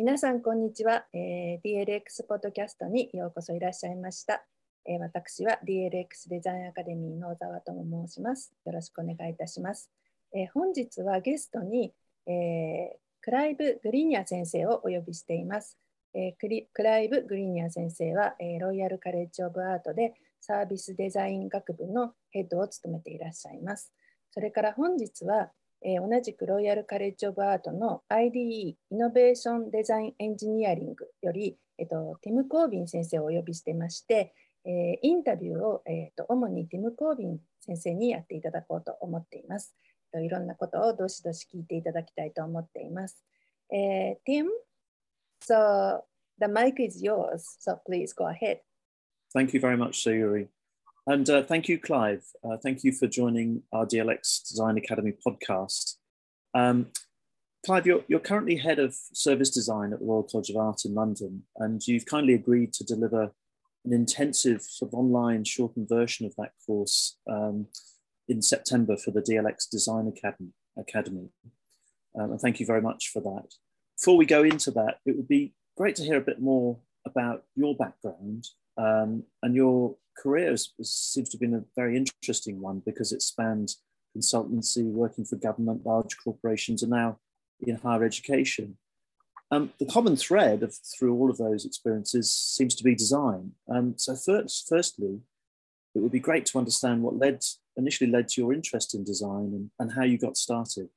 皆さん、こんにちは、えー。DLX ポッドキャストにようこそいらっしゃいました。えー、私は DLX デザインアカデミーの小沢とも申します。よろしくお願いいたします。えー、本日はゲストに、えー、クライブ・グリニア先生をお呼びしています。えクライブ・グリニア先生は、えロイヤル・カレッジ・オブ・アートでサービスデザイン学部のヘッドを務めていらっしゃいます。それから本日は、えー、同じくロイヤルカレッジ・オブ・アートの IDE、イノベーション・デザイン・エンジニアリングより、えーと、ティム・コービン先生をお呼びしてまして、えー、インタビューを、えーと、主にティム・コービン先生にやっていただこうと思っています。いろんなことをどしどし聞いていただきたいと思っています。えー、Tim, so the mic is yours, so please go ahead. Thank you very much, Sayuri. And uh, thank you, Clive. Uh, thank you for joining our DLX Design Academy podcast. Um, Clive, you're, you're currently head of service design at the Royal College of Art in London, and you've kindly agreed to deliver an intensive sort of online shortened version of that course um, in September for the DLX Design Academy. Academy. Um, and thank you very much for that. Before we go into that, it would be great to hear a bit more about your background um, and your career seems to have been a very interesting one because it spanned consultancy, working for government, large corporations, and now in higher education. Um, the common thread of, through all of those experiences seems to be design. Um, so first, firstly, it would be great to understand what led initially led to your interest in design and, and how you got started.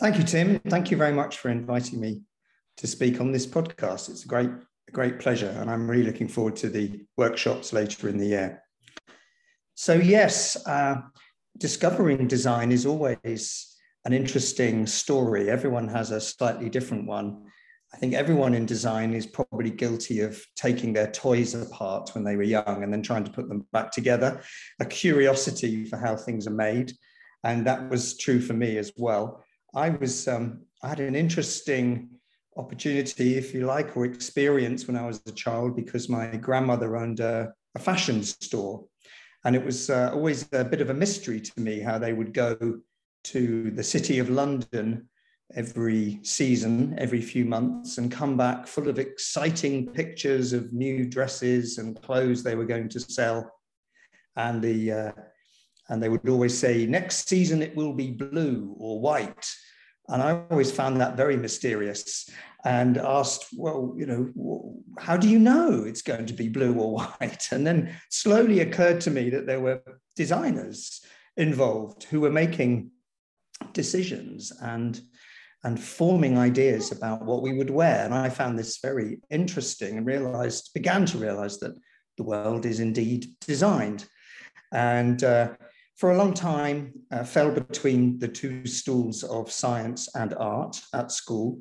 Thank you, Tim. Thank you very much for inviting me to speak on this podcast. It's a great a great pleasure, and I'm really looking forward to the workshops later in the year. So, yes, uh, discovering design is always an interesting story. Everyone has a slightly different one. I think everyone in design is probably guilty of taking their toys apart when they were young and then trying to put them back together, a curiosity for how things are made. And that was true for me as well. I was, um, I had an interesting opportunity, if you like, or experience when I was a child because my grandmother owned a, a fashion store. And it was uh, always a bit of a mystery to me how they would go to the city of London every season, every few months, and come back full of exciting pictures of new dresses and clothes they were going to sell. And the uh, and they would always say, next season it will be blue or white and I always found that very mysterious and asked, well, you know, how do you know it's going to be blue or white? And then slowly occurred to me that there were designers involved who were making decisions and and forming ideas about what we would wear. And I found this very interesting and realized, began to realize that the world is indeed designed. And uh, for a long time uh, fell between the two stools of science and art at school,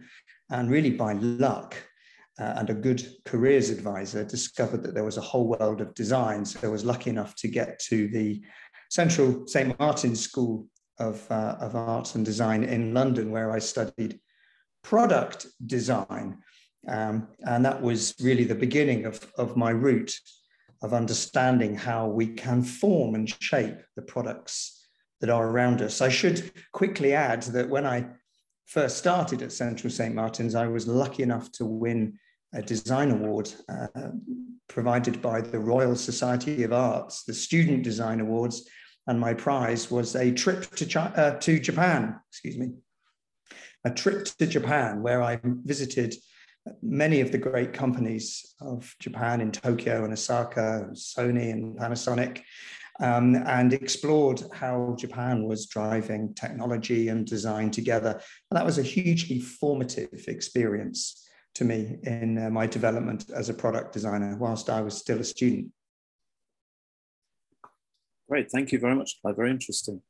and really by luck uh, and a good careers advisor discovered that there was a whole world of design. So I was lucky enough to get to the Central St. Martin's School of, uh, of Art and Design in London, where I studied product design. Um, and that was really the beginning of, of my route of understanding how we can form and shape the products that are around us. I should quickly add that when I first started at Central St. Martin's, I was lucky enough to win a design award uh, provided by the Royal Society of Arts, the Student Design Awards, and my prize was a trip to, uh, to Japan, excuse me, a trip to Japan where I visited many of the great companies of Japan in Tokyo and Osaka, Sony and Panasonic, um, and explored how Japan was driving technology and design together. And that was a hugely formative experience to me in uh, my development as a product designer whilst I was still a student. Great, thank you very much. Very interesting.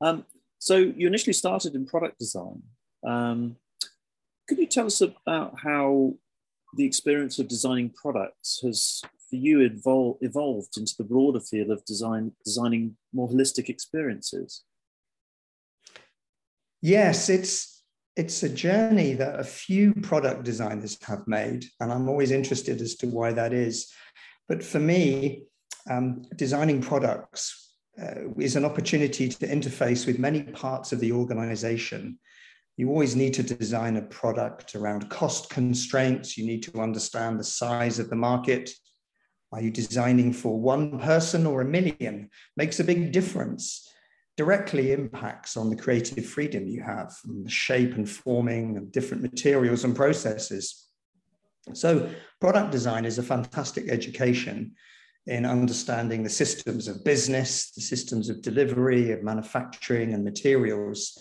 Um, so you initially started in product design. Um, could you tell us about how the experience of designing products has, for you, evol- evolved into the broader field of design, designing more holistic experiences? Yes, it's it's a journey that a few product designers have made, and I'm always interested as to why that is. But for me, um, designing products uh, is an opportunity to interface with many parts of the organization You always need to design a product around cost constraints. You need to understand the size of the market. Are you designing for one person or a million? Makes a big difference. Directly impacts on the creative freedom you have the shape and forming of different materials and processes. So, product design is a fantastic education in understanding the systems of business, the systems of delivery, of manufacturing, and materials.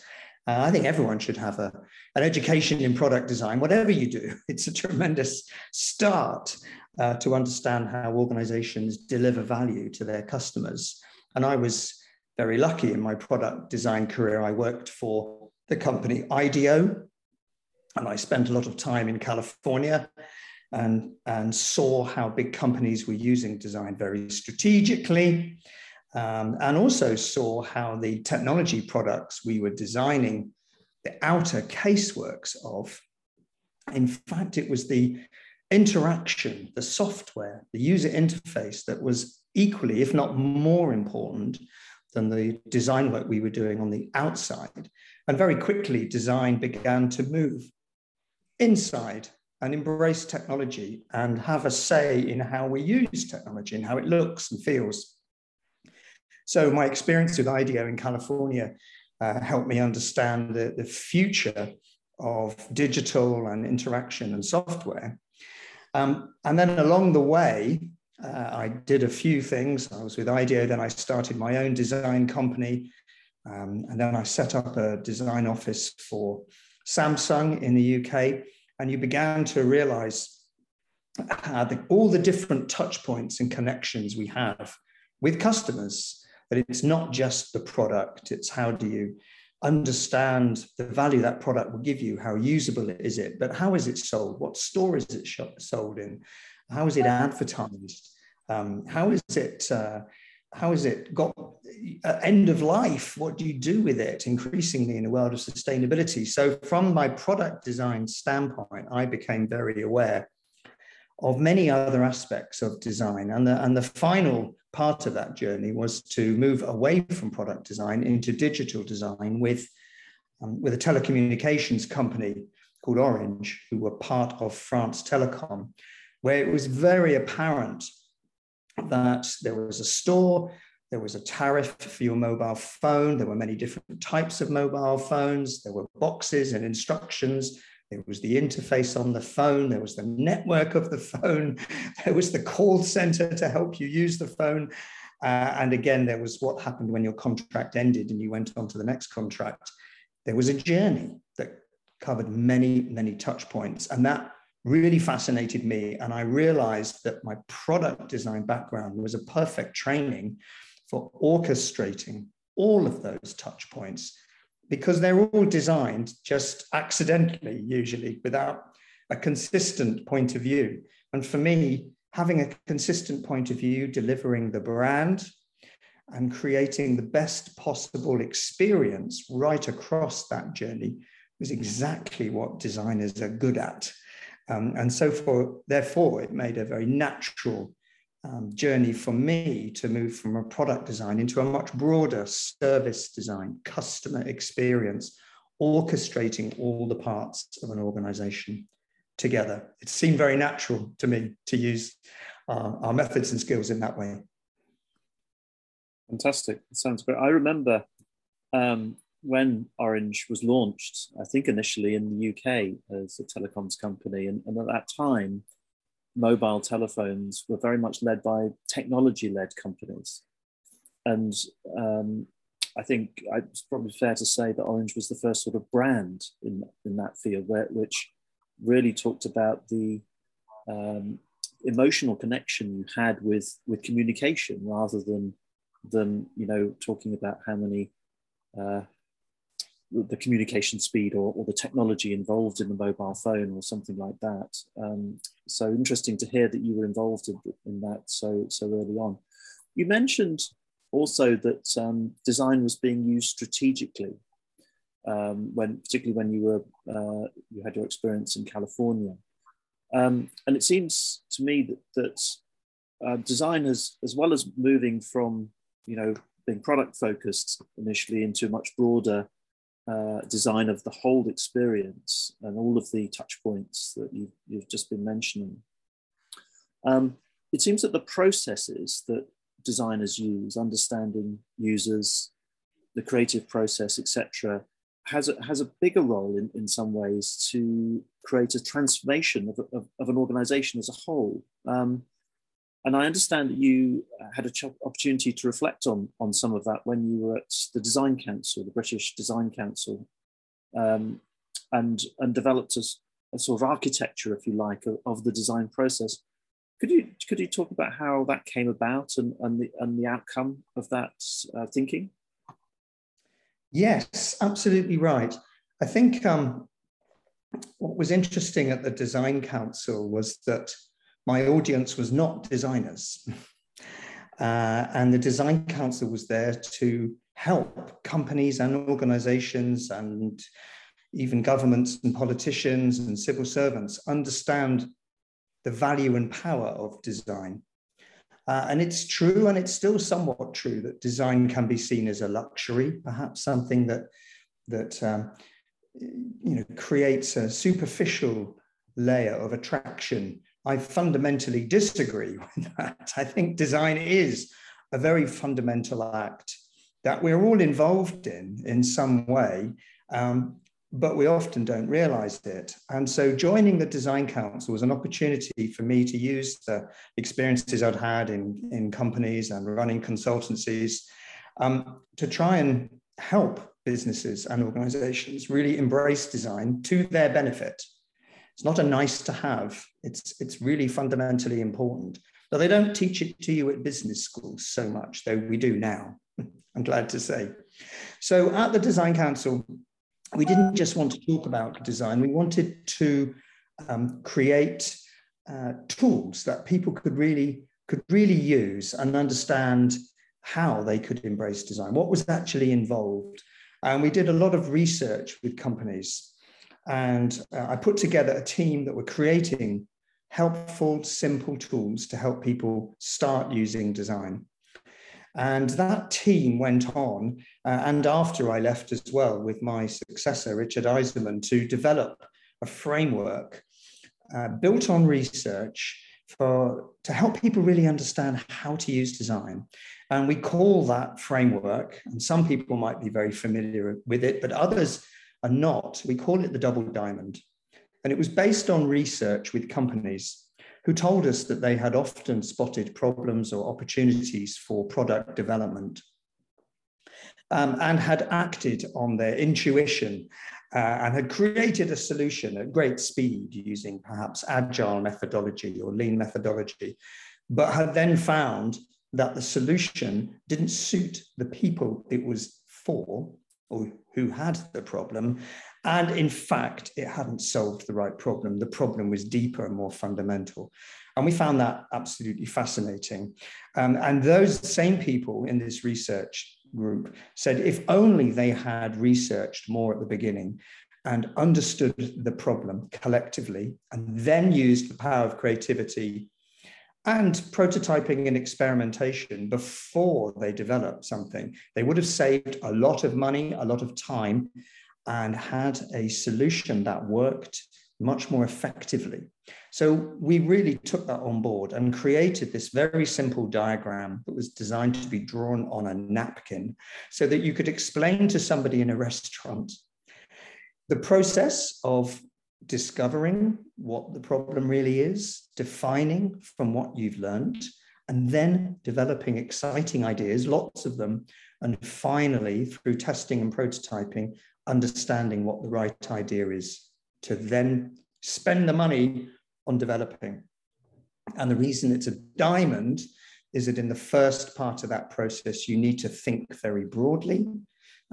Uh, I think everyone should have a, an education in product design, whatever you do. It's a tremendous start uh, to understand how organizations deliver value to their customers. And I was very lucky in my product design career. I worked for the company IDEO, and I spent a lot of time in California and, and saw how big companies were using design very strategically um, and also saw how the technology products we were designing the outer caseworks of, in fact, it was the interaction, the software, the user interface that was equally, if not more important than the design work we were doing on the outside. And very quickly, design began to move inside and embrace technology and have a say in how we use technology and how it looks and feels. So my experience with IDEO in California uh, helped me understand the, the future of digital and interaction and software. Um, and then along the way, uh, I did a few things. I was with IDEO, then I started my own design company. Um, and then I set up a design office for Samsung in the UK. And you began to realize the, all the different touch points and connections we have with customers that it's not just the product, it's how do you understand the value that product will give you, how usable is it, but how is it sold? What store is it sold in? How is it advertised? Um, how is it? Uh, how is it got uh, end of life? What do you do with it? Increasingly in the world of sustainability. So, from my product design standpoint, I became very aware of many other aspects of design. And the, and the final part of that journey was to move away from product design into digital design with, um, with a telecommunications company called Orange, who were part of France Telecom, where it was very apparent that there was a store, there was a tariff for your mobile phone, there were many different types of mobile phones, there were boxes and instructions there was the interface on the phone, there was the network of the phone, there was the call center to help you use the phone. Uh, and again, there was what happened when your contract ended and you went on to the next contract. There was a journey that covered many, many touch points. And that really fascinated me. And I realized that my product design background was a perfect training for orchestrating all of those touch points because they're all designed just accidentally, usually without a consistent point of view. And for me, having a consistent point of view, delivering the brand, and creating the best possible experience right across that journey was exactly what designers are good at. Um, and so for therefore it made a very natural um, journey for me to move from a product design into a much broader service design, customer experience, orchestrating all the parts of an organization together. It seemed very natural to me to use uh, our methods and skills in that way. Fantastic. Sounds great. I remember um, when Orange was launched, I think initially in the UK as a telecoms company, and, and at that time, mobile telephones were very much led by technology led companies. And um, I think it's probably fair to say that Orange was the first sort of brand in, in that field, where, which really talked about the um, emotional connection you had with, with communication rather than, than you know, talking about how many uh, the communication speed or, or, the technology involved in the mobile phone or something like that. Um, so interesting to hear that you were involved in, in, that so so early on. You mentioned also that um, design was being used strategically um, when, particularly when you were uh, you had your experience in California, um, and it seems to me that that uh, design has, as well as moving from you know being product focused initially into a much broader uh, design of the whole experience and all of the touch points that you've, you've just been mentioning. Um, it seems that the processes that designers use, understanding users, the creative process, etc., has a, has a bigger role in, in some ways to create a transformation of, of, of an organization as a whole. Um, and I understand that you had an opportunity to reflect on, on some of that when you were at the Design Council, the British Design Council, um, and, and developed a, a, sort of architecture, if you like, of, of, the design process. Could you, could you talk about how that came about and, and, the, and the outcome of that uh, thinking? Yes, absolutely right. I think um, what was interesting at the Design Council was that my audience was not designers. Uh, and the Design Council was there to help companies and organizations and even governments and politicians and civil servants understand the value and power of design. Uh, and it's true, and it's still somewhat true, that design can be seen as a luxury, perhaps something that, that um, you know, creates a superficial layer of attraction I fundamentally disagree with that. I think design is a very fundamental act that we're all involved in in some way, um, but we often don't realize it. And so joining the Design Council was an opportunity for me to use the experiences I'd had in, in companies and running consultancies um, to try and help businesses and organizations really embrace design to their benefit it's not a nice to have. It's, it's really fundamentally important. But they don't teach it to you at business schools so much, though we do now, I'm glad to say. So at the Design Council, we didn't just want to talk about design, we wanted to um, create uh, tools that people could really could really use and understand how they could embrace design, what was actually involved. And we did a lot of research with companies and uh, I put together a team that were creating helpful, simple tools to help people start using design. And that team went on, uh, and after I left as well, with my successor, Richard Eisermann, to develop a framework uh, built on research for to help people really understand how to use design. And we call that framework, and some people might be very familiar with it, but others are not. We call it the double diamond. And it was based on research with companies who told us that they had often spotted problems or opportunities for product development um, and had acted on their intuition uh, and had created a solution at great speed using perhaps agile methodology or lean methodology, but had then found that the solution didn't suit the people it was for or who had the problem. And in fact, it hadn't solved the right problem. The problem was deeper and more fundamental. And we found that absolutely fascinating. Um, and those same people in this research group said if only they had researched more at the beginning and understood the problem collectively and then used the power of creativity and prototyping and experimentation before they developed something. They would have saved a lot of money, a lot of time, and had a solution that worked much more effectively. So we really took that on board and created this very simple diagram that was designed to be drawn on a napkin so that you could explain to somebody in a restaurant the process of discovering what the problem really is, defining from what you've learned, and then developing exciting ideas, lots of them, and finally, through testing and prototyping, understanding what the right idea is to then spend the money on developing. And the reason it's a diamond is that in the first part of that process, you need to think very broadly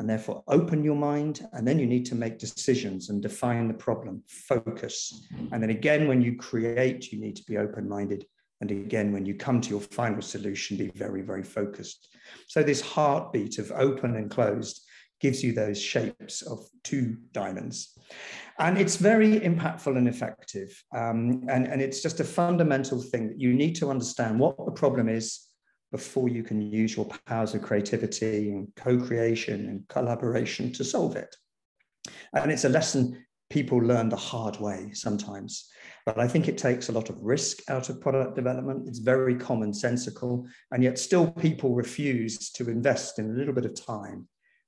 and therefore open your mind. And then you need to make decisions and define the problem, focus. And then again, when you create, you need to be open minded. And again, when you come to your final solution, be very, very focused. So, this heartbeat of open and closed gives you those shapes of two diamonds. And it's very impactful and effective. Um, and, and it's just a fundamental thing that you need to understand what the problem is before you can use your powers of creativity and co-creation and collaboration to solve it. And it's a lesson people learn the hard way sometimes. But I think it takes a lot of risk out of product development. It's very commonsensical, and yet still people refuse to invest in a little bit of time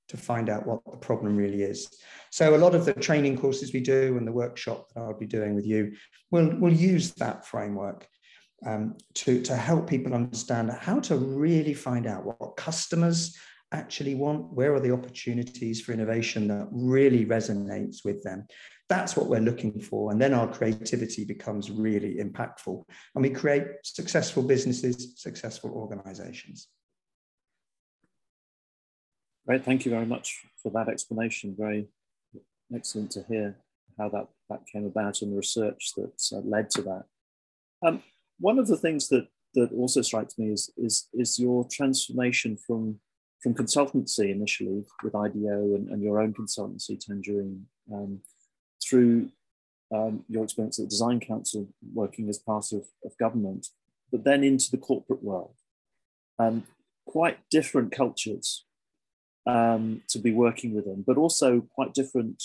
to find out what the problem really is. So a lot of the training courses we do and the workshop that I'll be doing with you will will use that framework um, to, to help people understand how to really find out what customers actually want, where are the opportunities for innovation that really resonates with them. That's what we're looking for. And then our creativity becomes really impactful and we create successful businesses, successful organizations. Great, thank you very much for that explanation. Very excellent to hear how that, that came about and the research that uh, led to that. Um, one of the things that, that also strikes me is, is, is your transformation from, from consultancy initially with IDEO and, and your own consultancy, Tangerine, um, through um, your experience at the Design Council working as part of, of government, but then into the corporate world. Um, quite different cultures um, to be working with them, but also quite different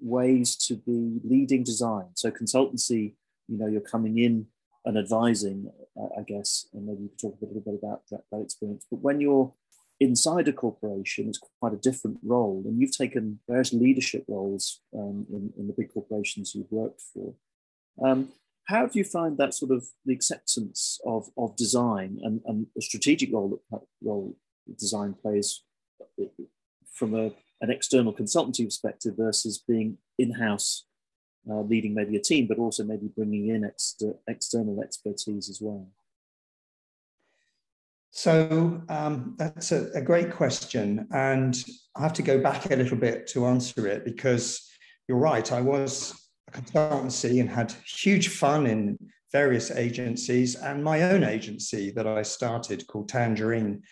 ways to be leading design. So consultancy, you know, you're coming in and advising, uh, I guess, and maybe you could talk a little bit about that, that experience. But when you're inside a corporation, it's quite a different role, and you've taken various leadership roles um, in, in, the big corporations you've worked for. Um, how do you find that sort of the acceptance of, of design and, and the strategic role that role design plays from a, an external consultancy perspective versus being in-house uh, leading maybe a team, but also maybe bringing in exter- external expertise as well? So um, that's a, a, great question. And I have to go back a little bit to answer it because you're right. I was a consultancy and had huge fun in various agencies and my own agency that I started called Tangerine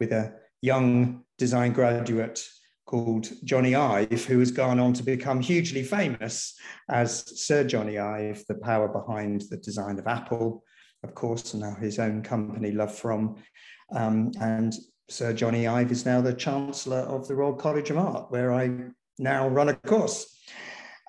with a young design graduate called Jony Ive, who has gone on to become hugely famous as Sir Jony Ive, the power behind the design of Apple, of course, and now his own company, LoveFrom. Um, and Sir Jony Ive is now the Chancellor of the Royal College of Art, where I now run a course.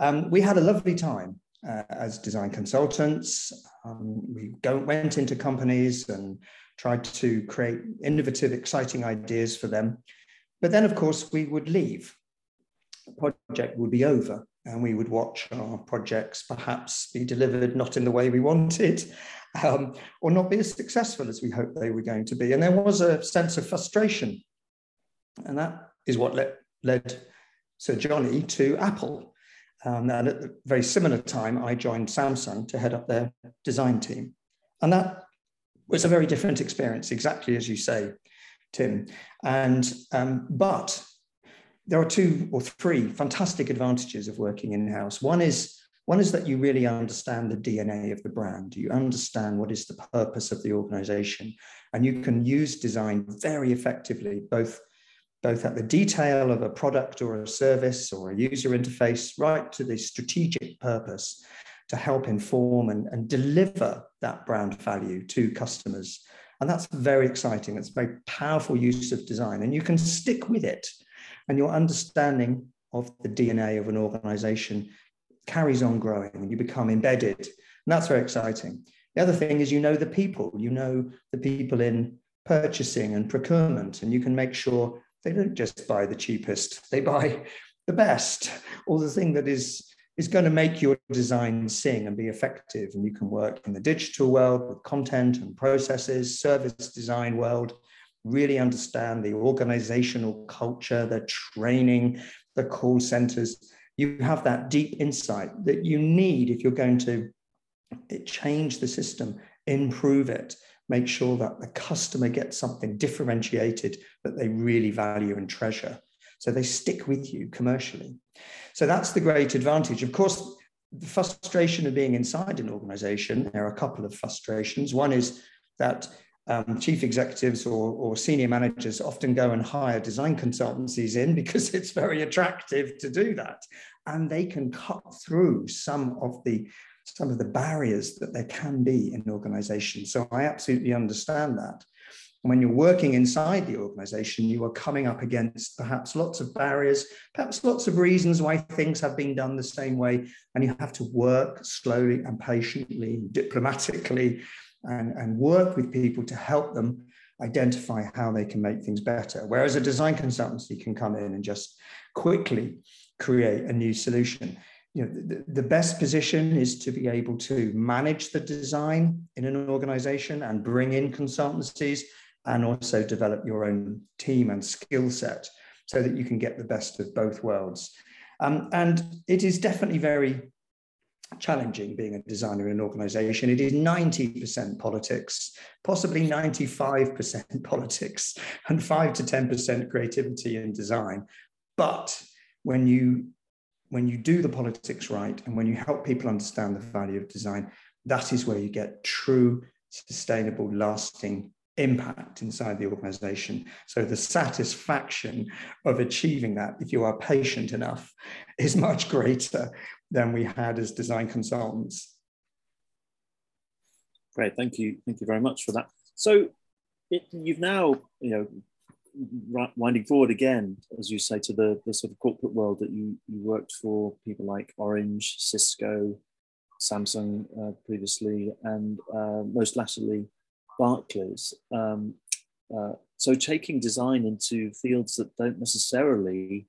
Um, we had a lovely time uh, as design consultants. Um, we go, went into companies and tried to create innovative, exciting ideas for them. But then, of course, we would leave. The project would be over, and we would watch our projects perhaps be delivered not in the way we wanted, um, or not be as successful as we hoped they were going to be. And there was a sense of frustration. And that is what led, led Sir Jony to Apple. Um, and at a very similar time, I joined Samsung to head up their design team. And that was a very different experience, exactly as you say. Tim. And um, but there are two or three fantastic advantages of working in house. One is one is that you really understand the DNA of the brand. You understand what is the purpose of the organization, and you can use design very effectively, both both at the detail of a product or a service or a user interface, right to the strategic purpose to help inform and, and deliver that brand value to customers and that's very exciting. It's very powerful use of design, and you can stick with it. And your understanding of the DNA of an organization carries on growing and you become embedded. And that's very exciting. The other thing is you know the people, you know the people in purchasing and procurement, and you can make sure they don't just buy the cheapest, they buy the best or the thing that is is going to make your design sing and be effective. And you can work in the digital world with content and processes, service design world, really understand the organizational culture, the training, the call centers. You have that deep insight that you need if you're going to change the system, improve it, make sure that the customer gets something differentiated that they really value and treasure. So they stick with you commercially. So that's the great advantage. Of course, the frustration of being inside an organization, there are a couple of frustrations. One is that um, chief executives or, or, senior managers often go and hire design consultancies in because it's very attractive to do that. And they can cut through some of the some of the barriers that there can be in organizations. So I absolutely understand that. When you're working inside the organization, you are coming up against perhaps lots of barriers, perhaps lots of reasons why things have been done the same way. And you have to work slowly and patiently, diplomatically, and, and work with people to help them identify how they can make things better. Whereas a design consultancy can come in and just quickly create a new solution. You know, the, the best position is to be able to manage the design in an organization and bring in consultancies and also develop your own team and skill set so that you can get the best of both worlds. Um, and it is definitely very challenging being a designer in an organization. It is 90% politics, possibly 95% politics, and 5 to 10% creativity and design. But when you when you do the politics right and when you help people understand the value of design, that is where you get true, sustainable, lasting impact inside the organization. So the satisfaction of achieving that, if you are patient enough, is much greater than we had as design consultants. Great, thank you, thank you very much for that. So it, you've now, you know, winding forward again, as you say, to the, the sort of corporate world that you, you worked for people like Orange, Cisco, Samsung uh, previously, and uh, most latterly Barclays. Um, uh, so taking design into fields that don't necessarily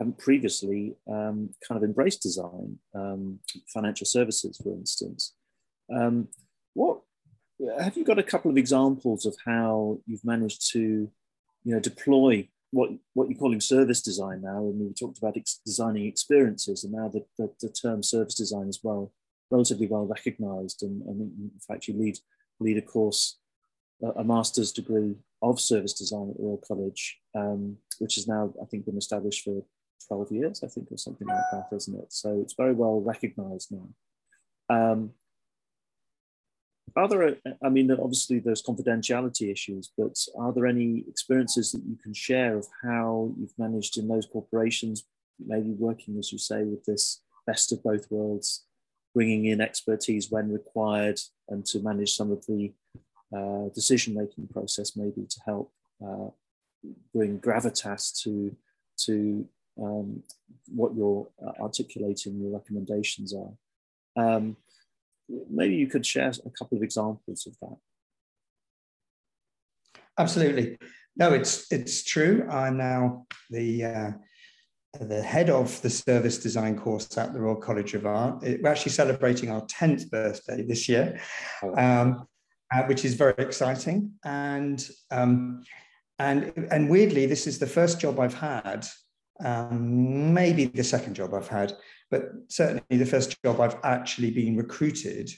haven't previously um, kind of embraced design, um, financial services, for instance. Um, what have you got a couple of examples of how you've managed to, you know, deploy what what you're calling service design now? And we talked about ex- designing experiences, and now the, the, the, term service design is well relatively well recognised. And, and in fact, you lead lead a course a master's degree of service design at Royal College, um, which has now, I think, been established for 12 years, I think, or something like that, isn't it? So it's very well recognized now. Um, are there, I mean, obviously there's confidentiality issues, but are there any experiences that you can share of how you've managed in those corporations, maybe working, as you say, with this best of both worlds, bringing in expertise when required and to manage some of the uh, decision making process maybe to help uh, bring gravitas to to um, what you're uh, articulating your recommendations are um, maybe you could share a couple of examples of that absolutely no it's it's true i'm now the uh, the head of the service design course at the Royal College of Art. We're actually celebrating our 10th birthday this year. Oh. Um, uh, which is very exciting. And um, and and weirdly, this is the first job I've had, um, maybe the second job I've had, but certainly the first job I've actually been recruited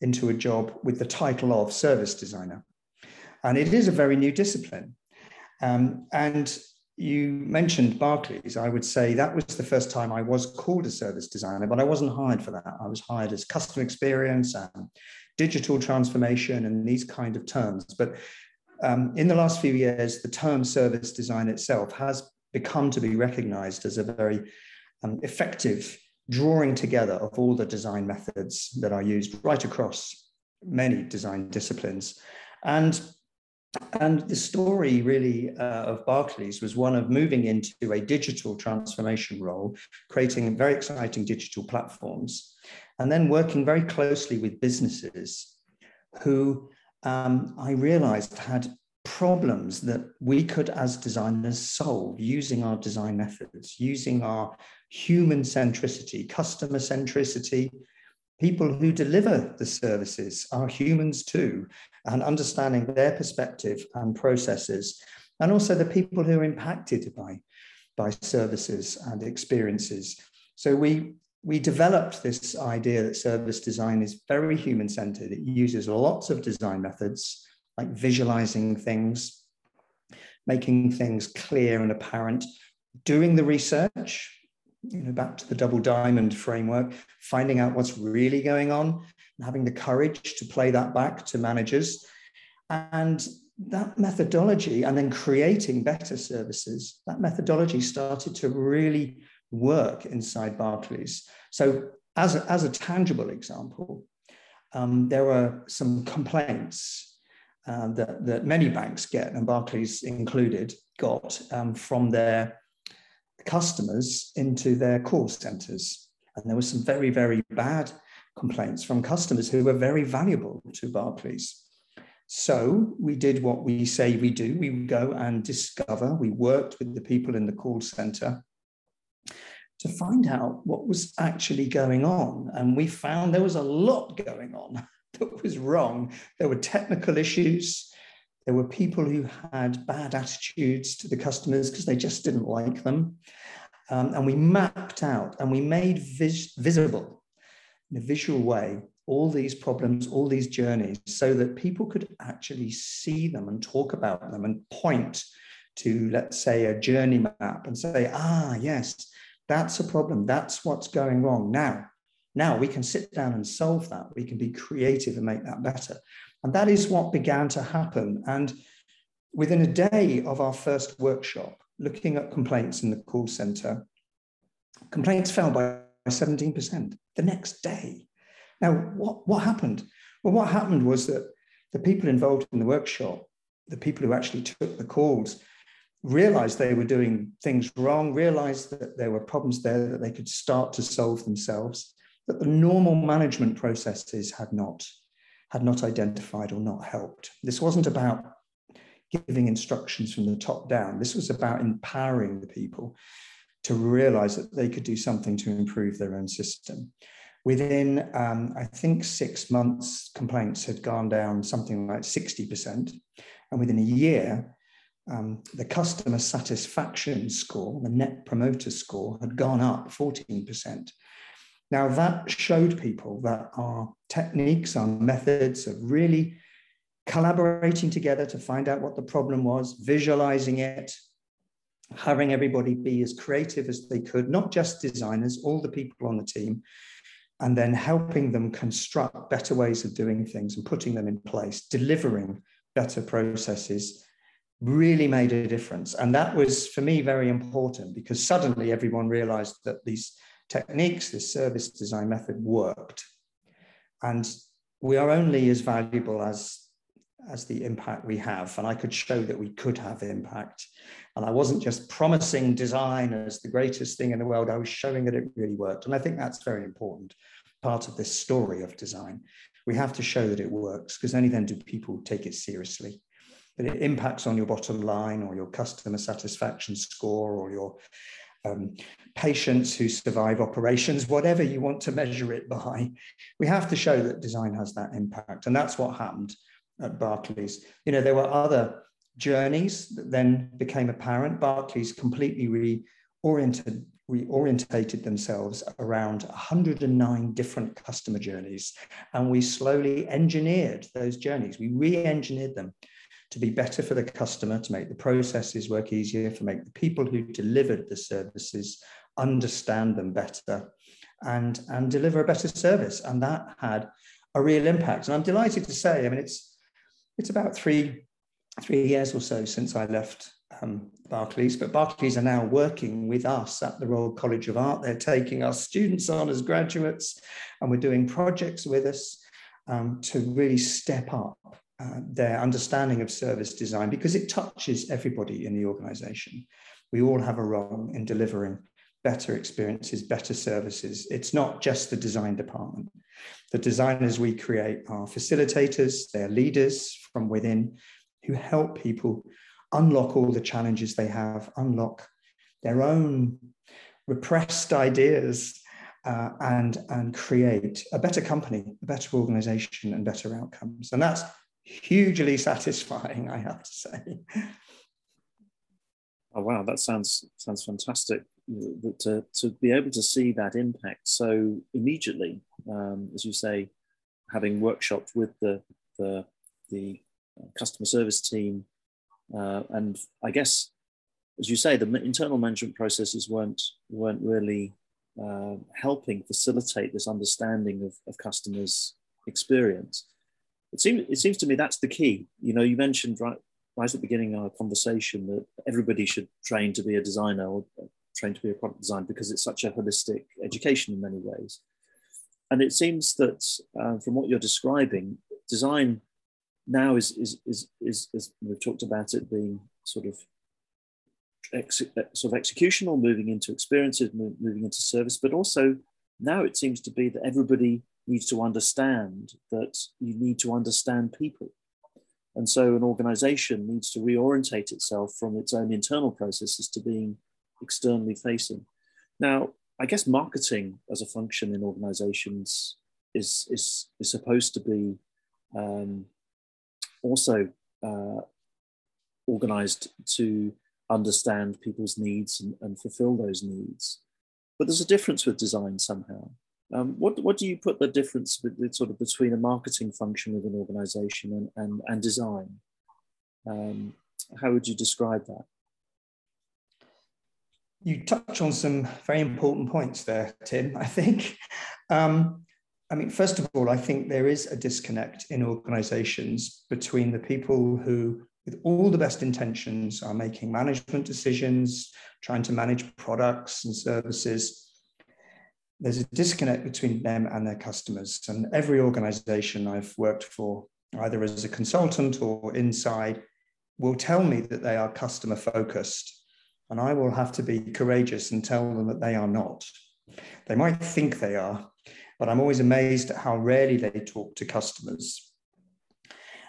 into a job with the title of service designer. And it is a very new discipline. Um, and you mentioned Barclays. I would say that was the first time I was called a service designer, but I wasn't hired for that. I was hired as customer experience and digital transformation and these kind of terms. But um, in the last few years, the term service design itself has become to be recognized as a very um, effective drawing together of all the design methods that are used right across many design disciplines. And and the story really uh, of Barclays was one of moving into a digital transformation role, creating very exciting digital platforms, and then working very closely with businesses who um, I realized had problems that we could, as designers, solve using our design methods, using our human centricity, customer centricity. People who deliver the services are humans too, and understanding their perspective and processes, and also the people who are impacted by, by services and experiences. So we we developed this idea that service design is very human centered. It uses lots of design methods like visualizing things, making things clear and apparent, doing the research, you know, back to the double diamond framework, finding out what's really going on, and having the courage to play that back to managers. And that methodology, and then creating better services, that methodology started to really work inside Barclays. So, as a, as a tangible example, um, there were some complaints uh, that, that many banks get, and Barclays included, got um, from their customers into their call centers. And there were some very, very bad complaints from customers who were very valuable to Barclays. So we did what we say we do. We go and discover, we worked with the people in the call center to find out what was actually going on. And we found there was a lot going on that was wrong. There were technical issues. There were people who had bad attitudes to the customers because they just didn't like them. Um, and we mapped out and we made vis- visible in a visual way all these problems, all these journeys, so that people could actually see them and talk about them and point to, let's say, a journey map and say, ah, yes, that's a problem. That's what's going wrong. Now, now we can sit down and solve that. We can be creative and make that better. And that is what began to happen. And within a day of our first workshop, looking at complaints in the call center, complaints fell by 17% the next day. Now, what, what happened? Well, what happened was that the people involved in the workshop, the people who actually took the calls, realized they were doing things wrong, realized that there were problems there that they could start to solve themselves, that the normal management processes had not, had not identified or not helped. This wasn't about giving instructions from the top down. This was about empowering the people to realize that they could do something to improve their own system. Within, um, I think, six months, complaints had gone down something like 60%. And within a year, um, the customer satisfaction score, the net promoter score, had gone up 14%. Now, that showed people that our techniques, our methods of really collaborating together to find out what the problem was, visualizing it, having everybody be as creative as they could, not just designers, all the people on the team, and then helping them construct better ways of doing things and putting them in place, delivering better processes really made a difference. And that was for me very important because suddenly everyone realized that these techniques, this service design method worked. And we are only as valuable as as the impact we have. And I could show that we could have impact. And I wasn't just promising design as the greatest thing in the world, I was showing that it really worked. And I think that's very important part of this story of design. We have to show that it works because only then do people take it seriously. That it impacts on your bottom line or your customer satisfaction score or your um, patients who survive operations, whatever you want to measure it by. We have to show that design has that impact. And that's what happened at Barclays. You know, there were other journeys that then became apparent. Barclays completely reoriented, reorientated themselves around 109 different customer journeys. And we slowly engineered those journeys. We re-engineered them to be better for the customer, to make the processes work easier, to make the people who delivered the services understand them better and, and deliver a better service. And that had a real impact. And I'm delighted to say, I mean, it's it's about three three years or so since I left um, Barclays, but Barclays are now working with us at the Royal College of Art. They're taking our students on as graduates, and we're doing projects with us um, to really step up uh, their understanding of service design because it touches everybody in the organization. We all have a role in delivering better experiences, better services. It's not just the design department. The designers we create are facilitators, they're leaders from within who help people unlock all the challenges they have, unlock their own repressed ideas, uh, and, and create a better company, a better organization, and better outcomes. And that's hugely satisfying, I have to say. Oh wow, that sounds sounds fantastic. To, to be able to see that impact so immediately, um, as you say, having workshopped with the the, the customer service team, uh, and I guess, as you say, the internal management processes weren't weren't really uh, helping facilitate this understanding of, of customers' experience. It seems it seems to me that's the key. You know, you mentioned right right at the beginning of our conversation that everybody should train to be a designer or train to be a product designer because it's such a holistic education in many ways. And it seems that uh, from what you're describing, design now is, is, is, is, is, we've talked about it being sort of ex, sort of executional, moving into experiences, moving into service, but also now it seems to be that everybody needs to understand that you need to understand people. And so an organization needs to reorientate itself from its own internal processes to being externally facing. Now, I guess marketing as a function in organizations is, is, is supposed to be um, also uh, organized to understand people's needs and, and, fulfill those needs. But there's a difference with design somehow. Um, what, what do you put the difference with, sort of between a marketing function of an organization and, and, and design? Um, how would you describe that? You touch on some very important points there, Tim, I think. Um, I mean, first of all, I think there is a disconnect in organizations between the people who, with all the best intentions, are making management decisions, trying to manage products and services. There's a disconnect between them and their customers. And every organization I've worked for, either as a consultant or inside, will tell me that they are customer focused. And I will have to be courageous and tell them that they are not. They might think they are, but I'm always amazed at how rarely they talk to customers.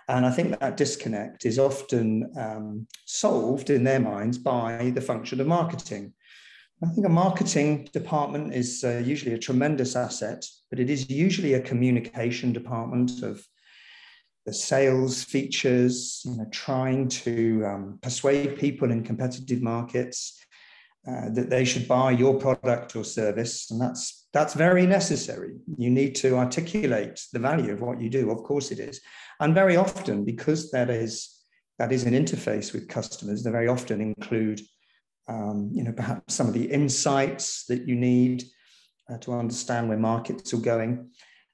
And I think that disconnect is often um, solved in their minds by the function of marketing. I think a marketing department is uh, usually a tremendous asset, but it is usually a communication department of the sales features, you know, trying to um, persuade people in competitive markets uh, that they should buy your product or service, and that's that's very necessary. You need to articulate the value of what you do. Of course, it is, and very often because that is that is an interface with customers. They very often include, um, you know, perhaps some of the insights that you need uh, to understand where markets are going.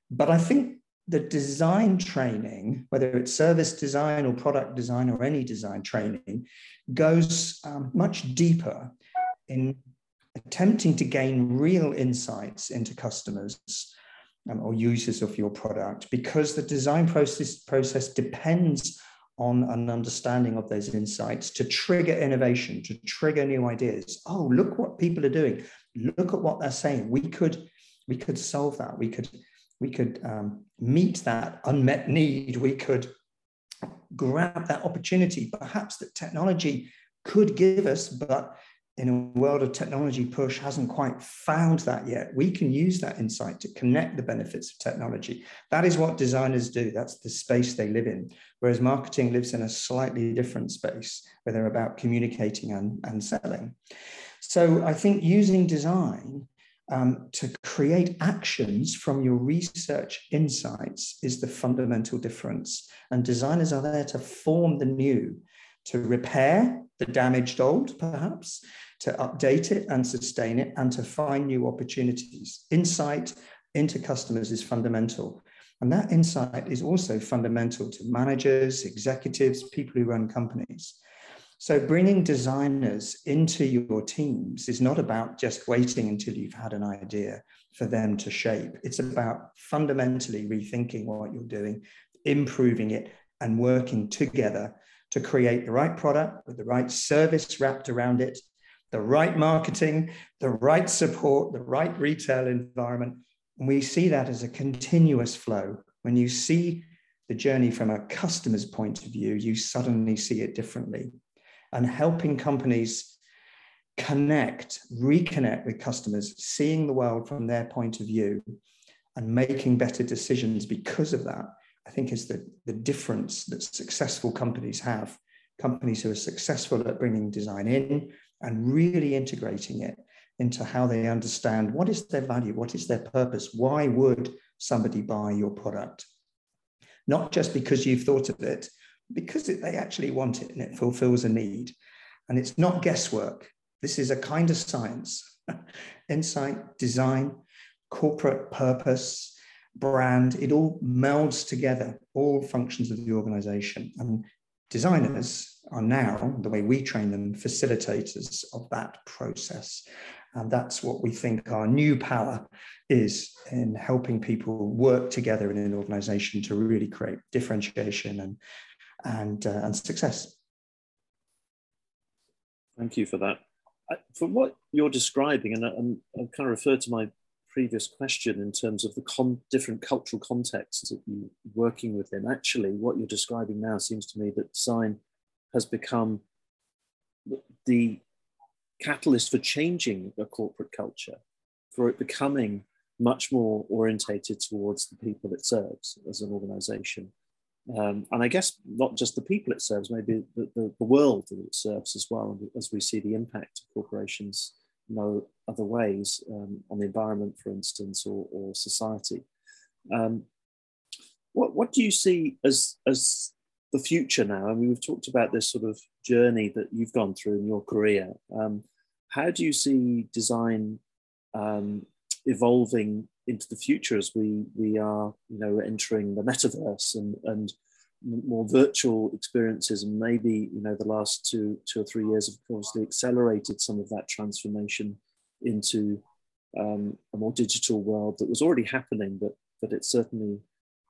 But I think the design training, whether it's service design or product design or any design training, goes um, much deeper in attempting to gain real insights into customers um, or users of your product because the design process process depends on an understanding of those insights to trigger innovation to trigger new ideas. Oh look what people are doing. Look at what they're saying. We could we could solve that. We could we could um, meet that unmet need. We could grab that opportunity perhaps that technology could give us but in a world of technology push hasn't quite found that yet. We can use that insight to connect the benefits of technology. That is what designers do. That's the space they live in. Whereas marketing lives in a slightly different space where they're about communicating and, and selling. So I think using design um, to create actions from your research insights is the fundamental difference. And designers are there to form the new, to repair the damaged old, perhaps, to update it and sustain it, and to find new opportunities. Insight into customers is fundamental. And that insight is also fundamental to managers, executives, people who run companies. So, bringing designers into your teams is not about just waiting until you've had an idea for them to shape. It's about fundamentally rethinking what you're doing, improving it, and working together to create the right product with the right service wrapped around it the right marketing, the right support, the right retail environment. And we see that as a continuous flow. When you see the journey from a customer's point of view, you suddenly see it differently. And helping companies connect, reconnect with customers, seeing the world from their point of view, and making better decisions because of that, I think is the, the difference that successful companies have. Companies who are successful at bringing design in, and really integrating it into how they understand what is their value, what is their purpose, why would somebody buy your product? Not just because you've thought of it, because they actually want it and it fulfills a need. And it's not guesswork. This is a kind of science. Insight, design, corporate purpose, brand, it all melds together, all functions of the organization. And designers are now, the way we train them, facilitators of that process. And that's what we think our new power is in helping people work together in an organization to really create differentiation and, and, uh, and success. Thank you for that. From what you're describing, and I, I kind of refer to my previous question in terms of the con- different cultural contexts that you're working within, actually, what you're describing now seems to me that design has become the catalyst for changing a corporate culture, for it becoming much more orientated towards the people it serves as an organization. Um, and I guess not just the people it serves, maybe the, the, the, world that it serves as well, as we see the impact of corporations no other ways um, on the environment, for instance, or, or society. Um, what, what do you see as, as the future now? I mean, we've talked about this sort of journey that you've gone through in your career. Um, how do you see design um, evolving into the future as we we are you know entering the metaverse and and more virtual experiences and maybe you know the last two two or three years have obviously accelerated some of that transformation into um, a more digital world that was already happening but but it certainly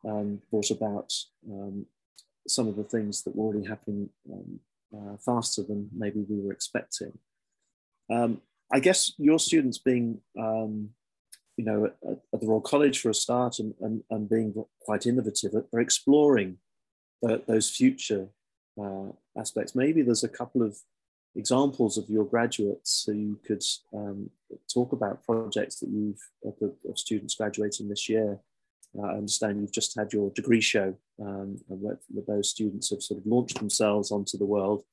um, brought about um, some of the things that were already happening um, uh, faster than maybe we were expecting. Um, I guess your students being um, you know, at, at, the Royal College for a start and, and, and being quite innovative, they're exploring those future uh, aspects. Maybe there's a couple of examples of your graduates who you could um, talk about projects that you've, of, of students graduating this year. Uh, I understand you've just had your degree show um, where those students have sort of launched themselves onto the world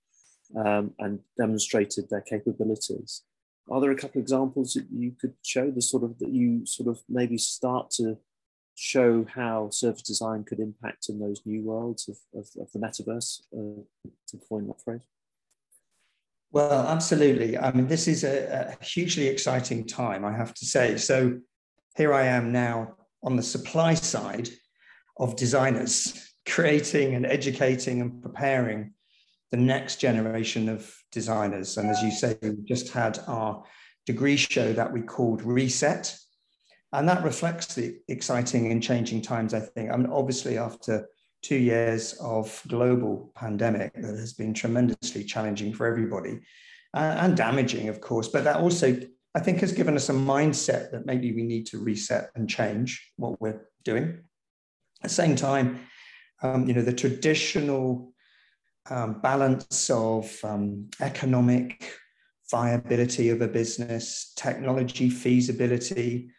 um, and demonstrated their capabilities are there a couple of examples that you could show the sort of that you sort of maybe start to show how service design could impact in those new worlds of, of, of the metaverse uh, to coin that phrase well absolutely i mean this is a, a hugely exciting time i have to say so here i am now on the supply side of designers creating and educating and preparing the next generation of designers. And as you say, we just had our degree show that we called Reset. And that reflects the exciting and changing times, I think. I mean, obviously, after two years of global pandemic that has been tremendously challenging for everybody uh, and damaging, of course, but that also, I think, has given us a mindset that maybe we need to reset and change what we're doing. At the same time, um, you know, the traditional um, balance of um, economic viability of a business, technology feasibility,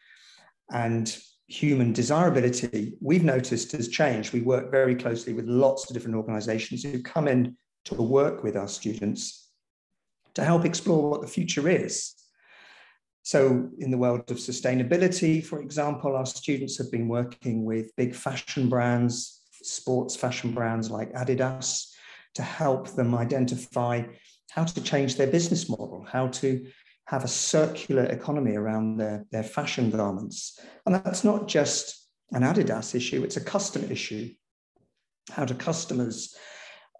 and human desirability, we've noticed has changed. We work very closely with lots of different organizations who come in to work with our students to help explore what the future is. So, in the world of sustainability, for example, our students have been working with big fashion brands, sports fashion brands like Adidas, to help them identify how to change their business model, how to have a circular economy around their, their fashion garments. And that's not just an Adidas issue, it's a customer issue. How do customers,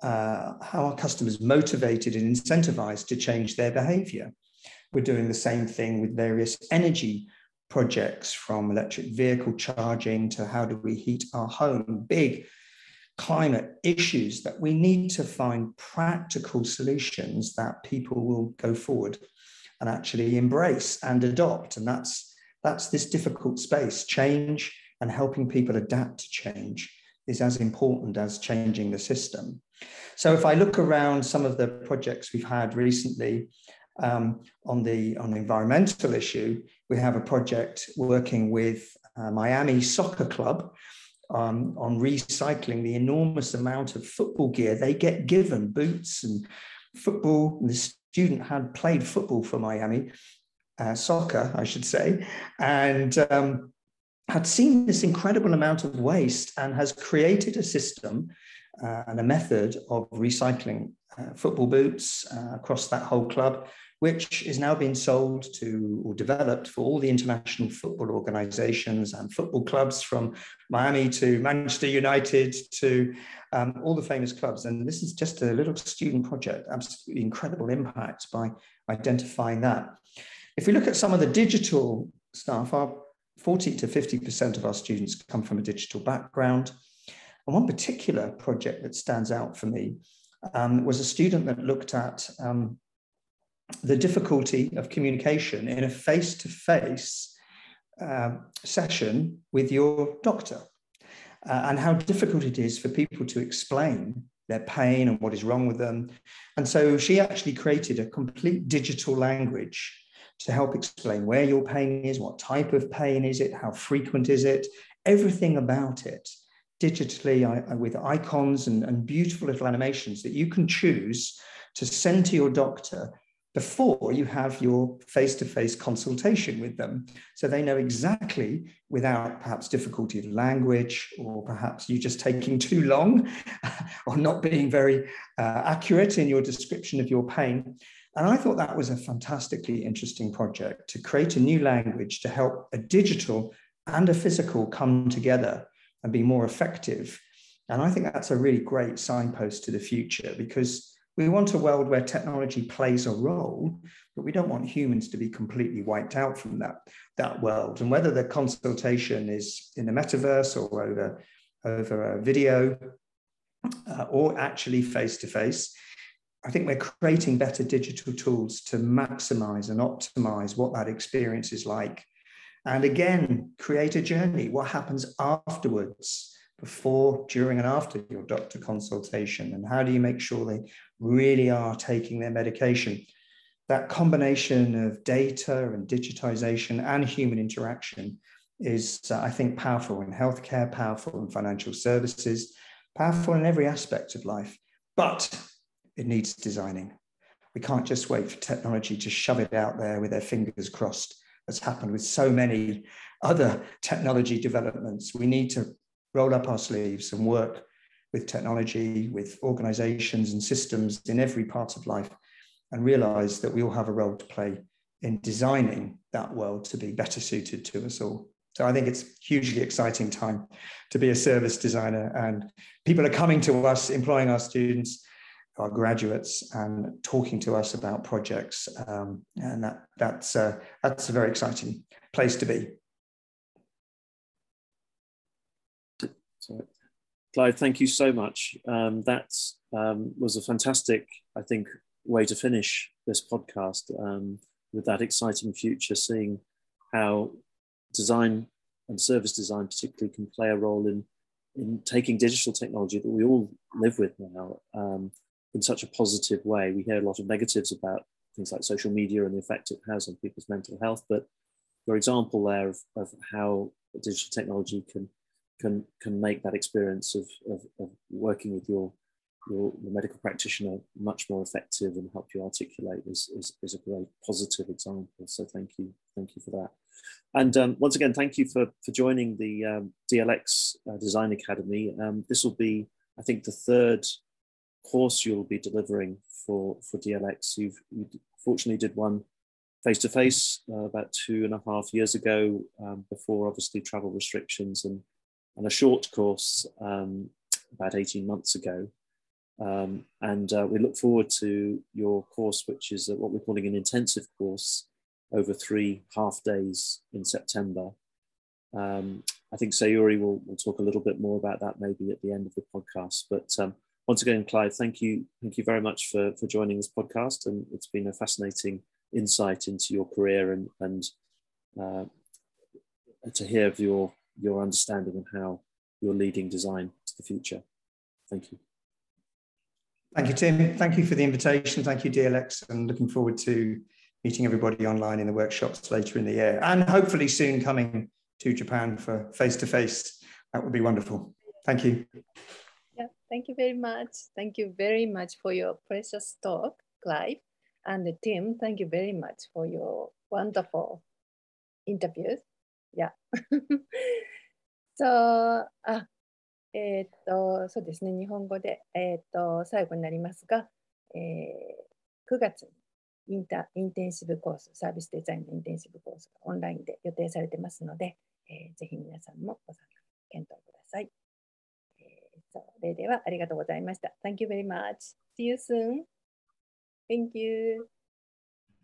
uh, how are customers motivated and incentivized to change their behavior? We're doing the same thing with various energy projects from electric vehicle charging to how do we heat our home, big climate issues that we need to find practical solutions that people will go forward and actually embrace and adopt and that's that's this difficult space change and helping people adapt to change is as important as changing the system so if i look around some of the projects we've had recently um, on the on the environmental issue we have a project working with uh, miami soccer club um, on recycling the enormous amount of football gear they get given, boots and football. The student had played football for Miami, uh, soccer, I should say, and um, had seen this incredible amount of waste and has created a system uh, and a method of recycling uh, football boots uh, across that whole club, which is now being sold to or developed for all the international football organizations and football clubs from Miami to Manchester United to um, all the famous clubs. And this is just a little student project, absolutely incredible impact by identifying that. If we look at some of the digital staff, our 40 to 50% of our students come from a digital background. And one particular project that stands out for me um, was a student that looked at um, the difficulty of communication in a face to face session with your doctor uh, and how difficult it is for people to explain their pain and what is wrong with them. And so she actually created a complete digital language to help explain where your pain is, what type of pain is it, how frequent is it, everything about it digitally I, with icons and, and beautiful little animations that you can choose to send to your doctor before you have your face to face consultation with them. So they know exactly, without perhaps difficulty of language or perhaps you just taking too long or not being very uh, accurate in your description of your pain. And I thought that was a fantastically interesting project to create a new language to help a digital and a physical come together and be more effective. And I think that's a really great signpost to the future because we want a world where technology plays a role, but we don't want humans to be completely wiped out from that, that world. And whether the consultation is in the metaverse or over, over a video uh, or actually face to face, I think we're creating better digital tools to maximize and optimize what that experience is like. And again, create a journey. What happens afterwards, before, during, and after your doctor consultation? And how do you make sure they really are taking their medication? That combination of data and digitization and human interaction is, uh, I think, powerful in healthcare, powerful in financial services, powerful in every aspect of life. But it needs designing. We can't just wait for technology to shove it out there with their fingers crossed, as happened with so many other technology developments. We need to roll up our sleeves and work with technology, with organizations and systems in every part of life, and realize that we all have a role to play in designing that world to be better suited to us all. So I think it's hugely exciting time to be a service designer, and people are coming to us, employing our students, our graduates and talking to us about projects. Um, and that, that's, uh, that's a very exciting place to be. Clive, thank you so much. Um, that um, was a fantastic, I think, way to finish this podcast um, with that exciting future, seeing how design and service design particularly can play a role in, in taking digital technology that we all live with now um, in such a positive way. We hear a lot of negatives about things like social media and the effect it has on people's mental health, but your example there of, of how digital technology can can can make that experience of, of, of working with your, your, your medical practitioner much more effective and help you articulate is, is, is a great positive example. So thank you, thank you for that. And um, once again, thank you for, for joining the um, DLX uh, Design Academy. Um, this will be, I think, the third course you'll be delivering for, for DLX. You've, you fortunately did one face to face about two and a half years ago, um, before obviously travel restrictions, and, and a short course um, about 18 months ago. Um, and uh, we look forward to your course, which is what we're calling an intensive course over three half days in September. Um, I think Sayuri will, will talk a little bit more about that maybe at the end of the podcast. But um, once again, Clive, thank you, thank you very much for, for joining this podcast, and it's been a fascinating insight into your career and and uh, to hear of your your understanding and how you're leading design to the future. Thank you. Thank you, Tim. Thank you for the invitation. Thank you, DLX, and looking forward to meeting everybody online in the workshops later in the year, and hopefully soon coming to Japan for face to face. That would be wonderful. Thank you. Yeah, Thank you very much. Thank you very much for your precious talk, Clive. And Tim, thank you very much for your wonderful interviews. Yeah. so, uh, えーっと、そうですね、日本語で、えーっと、最後になりますが、えー9月にインタインテンシブコース、サービスデザインのインテンシブコースがオンラインで予定されてますので、えーぜひ皆さんもご参加検討ください。えーそれではありがとうございました。Thank you very much. See you soon. Thank you.